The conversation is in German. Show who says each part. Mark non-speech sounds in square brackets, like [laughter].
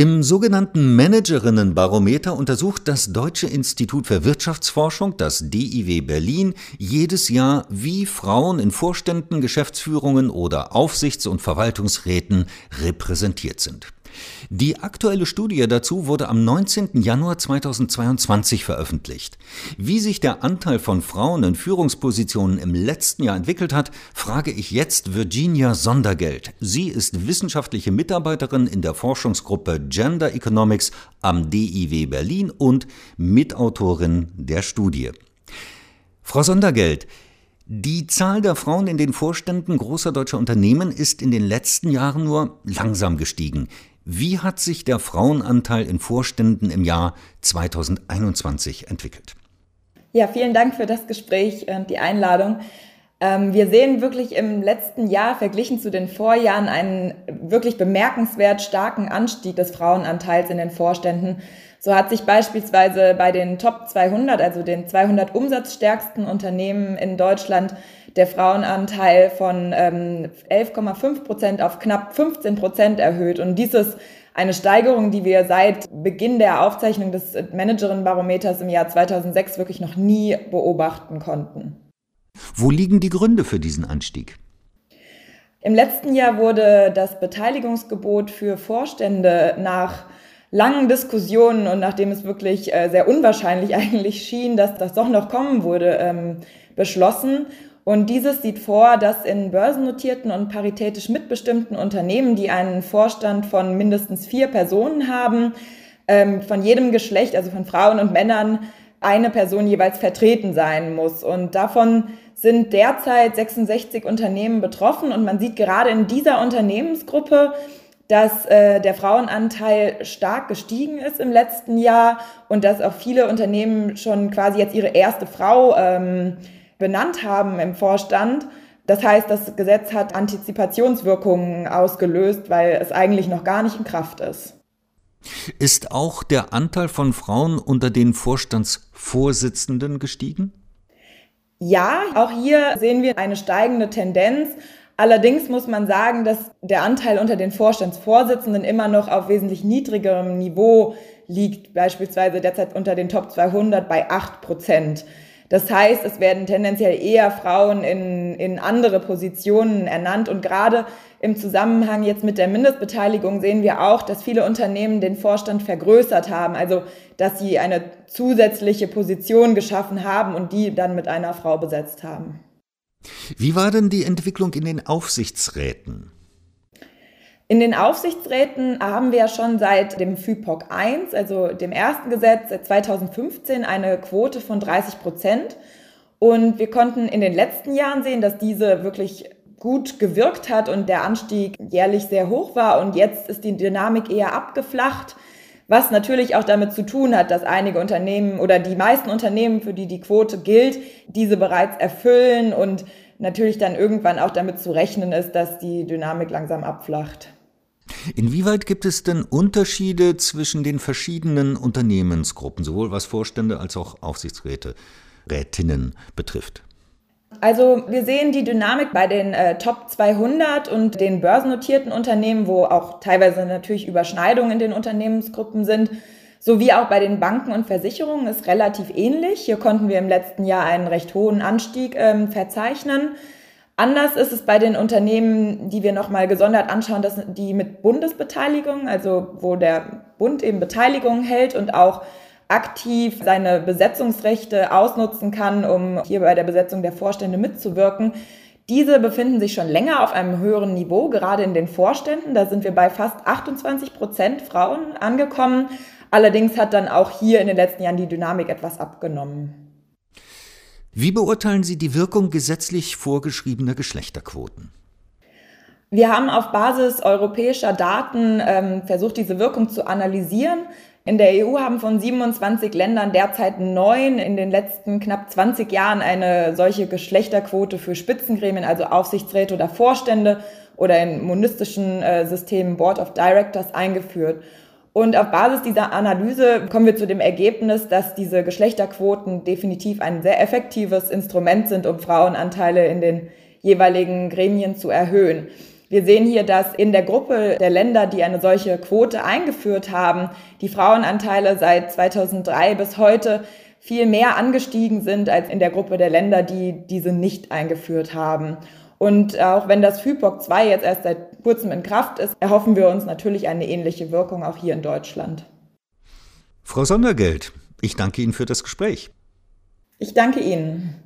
Speaker 1: Im sogenannten Managerinnenbarometer untersucht das Deutsche Institut für Wirtschaftsforschung, das DIW Berlin, jedes Jahr, wie Frauen in Vorständen, Geschäftsführungen oder Aufsichts- und Verwaltungsräten repräsentiert sind. Die aktuelle Studie dazu wurde am 19. Januar 2022 veröffentlicht. Wie sich der Anteil von Frauen in Führungspositionen im letzten Jahr entwickelt hat, frage ich jetzt Virginia Sondergeld. Sie ist wissenschaftliche Mitarbeiterin in der Forschungsgruppe Gender Economics am DIW Berlin und Mitautorin der Studie. Frau Sondergeld, die Zahl der Frauen in den Vorständen großer deutscher Unternehmen ist in den letzten Jahren nur langsam gestiegen. Wie hat sich der Frauenanteil in Vorständen im Jahr 2021 entwickelt?
Speaker 2: Ja, vielen Dank für das Gespräch und die Einladung. Ähm, wir sehen wirklich im letzten Jahr verglichen zu den Vorjahren einen wirklich bemerkenswert starken Anstieg des Frauenanteils in den Vorständen. So hat sich beispielsweise bei den Top 200, also den 200 umsatzstärksten Unternehmen in Deutschland, der Frauenanteil von ähm, 11,5 Prozent auf knapp 15 Prozent erhöht. Und dies ist eine Steigerung, die wir seit Beginn der Aufzeichnung des Managerinnenbarometers im Jahr 2006 wirklich noch nie beobachten konnten.
Speaker 1: Wo liegen die Gründe für diesen Anstieg?
Speaker 2: Im letzten Jahr wurde das Beteiligungsgebot für Vorstände nach langen Diskussionen und nachdem es wirklich äh, sehr unwahrscheinlich [laughs] eigentlich schien, dass das doch noch kommen würde, ähm, beschlossen. Und dieses sieht vor, dass in börsennotierten und paritätisch mitbestimmten Unternehmen, die einen Vorstand von mindestens vier Personen haben, ähm, von jedem Geschlecht, also von Frauen und Männern, eine Person jeweils vertreten sein muss. Und davon sind derzeit 66 Unternehmen betroffen. Und man sieht gerade in dieser Unternehmensgruppe, dass äh, der Frauenanteil stark gestiegen ist im letzten Jahr und dass auch viele Unternehmen schon quasi jetzt ihre erste Frau ähm, benannt haben im Vorstand. Das heißt, das Gesetz hat Antizipationswirkungen ausgelöst, weil es eigentlich noch gar nicht in Kraft ist.
Speaker 1: Ist auch der Anteil von Frauen unter den Vorstandsvorsitzenden gestiegen?
Speaker 2: Ja, auch hier sehen wir eine steigende Tendenz. Allerdings muss man sagen, dass der Anteil unter den Vorstandsvorsitzenden immer noch auf wesentlich niedrigerem Niveau liegt, beispielsweise derzeit unter den Top 200 bei 8 Prozent. Das heißt, es werden tendenziell eher Frauen in, in andere Positionen ernannt. Und gerade im Zusammenhang jetzt mit der Mindestbeteiligung sehen wir auch, dass viele Unternehmen den Vorstand vergrößert haben. Also, dass sie eine zusätzliche Position geschaffen haben und die dann mit einer Frau besetzt haben.
Speaker 1: Wie war denn die Entwicklung in den Aufsichtsräten?
Speaker 2: In den Aufsichtsräten haben wir ja schon seit dem FIPOC 1, also dem ersten Gesetz seit 2015, eine Quote von 30 Prozent. Und wir konnten in den letzten Jahren sehen, dass diese wirklich gut gewirkt hat und der Anstieg jährlich sehr hoch war. Und jetzt ist die Dynamik eher abgeflacht, was natürlich auch damit zu tun hat, dass einige Unternehmen oder die meisten Unternehmen, für die die Quote gilt, diese bereits erfüllen und natürlich dann irgendwann auch damit zu rechnen ist, dass die Dynamik langsam abflacht.
Speaker 1: Inwieweit gibt es denn Unterschiede zwischen den verschiedenen Unternehmensgruppen, sowohl was Vorstände als auch Aufsichtsräte, Rätinnen betrifft?
Speaker 2: Also wir sehen die Dynamik bei den äh, Top 200 und den börsennotierten Unternehmen, wo auch teilweise natürlich Überschneidungen in den Unternehmensgruppen sind, sowie auch bei den Banken und Versicherungen ist relativ ähnlich. Hier konnten wir im letzten Jahr einen recht hohen Anstieg ähm, verzeichnen. Anders ist es bei den Unternehmen, die wir nochmal gesondert anschauen, dass die mit Bundesbeteiligung, also wo der Bund eben Beteiligung hält und auch aktiv seine Besetzungsrechte ausnutzen kann, um hier bei der Besetzung der Vorstände mitzuwirken. Diese befinden sich schon länger auf einem höheren Niveau, gerade in den Vorständen. Da sind wir bei fast 28 Prozent Frauen angekommen. Allerdings hat dann auch hier in den letzten Jahren die Dynamik etwas abgenommen.
Speaker 1: Wie beurteilen Sie die Wirkung gesetzlich vorgeschriebener Geschlechterquoten?
Speaker 2: Wir haben auf Basis europäischer Daten ähm, versucht, diese Wirkung zu analysieren. In der EU haben von 27 Ländern derzeit neun in den letzten knapp 20 Jahren eine solche Geschlechterquote für Spitzengremien, also Aufsichtsräte oder Vorstände oder in monistischen äh, Systemen Board of Directors eingeführt. Und auf Basis dieser Analyse kommen wir zu dem Ergebnis, dass diese Geschlechterquoten definitiv ein sehr effektives Instrument sind, um Frauenanteile in den jeweiligen Gremien zu erhöhen. Wir sehen hier, dass in der Gruppe der Länder, die eine solche Quote eingeführt haben, die Frauenanteile seit 2003 bis heute viel mehr angestiegen sind als in der Gruppe der Länder, die diese nicht eingeführt haben. Und auch wenn das FIPOC 2 jetzt erst seit kurzem in Kraft ist, erhoffen wir uns natürlich eine ähnliche Wirkung auch hier in Deutschland.
Speaker 1: Frau Sondergeld, ich danke Ihnen für das Gespräch.
Speaker 2: Ich danke Ihnen.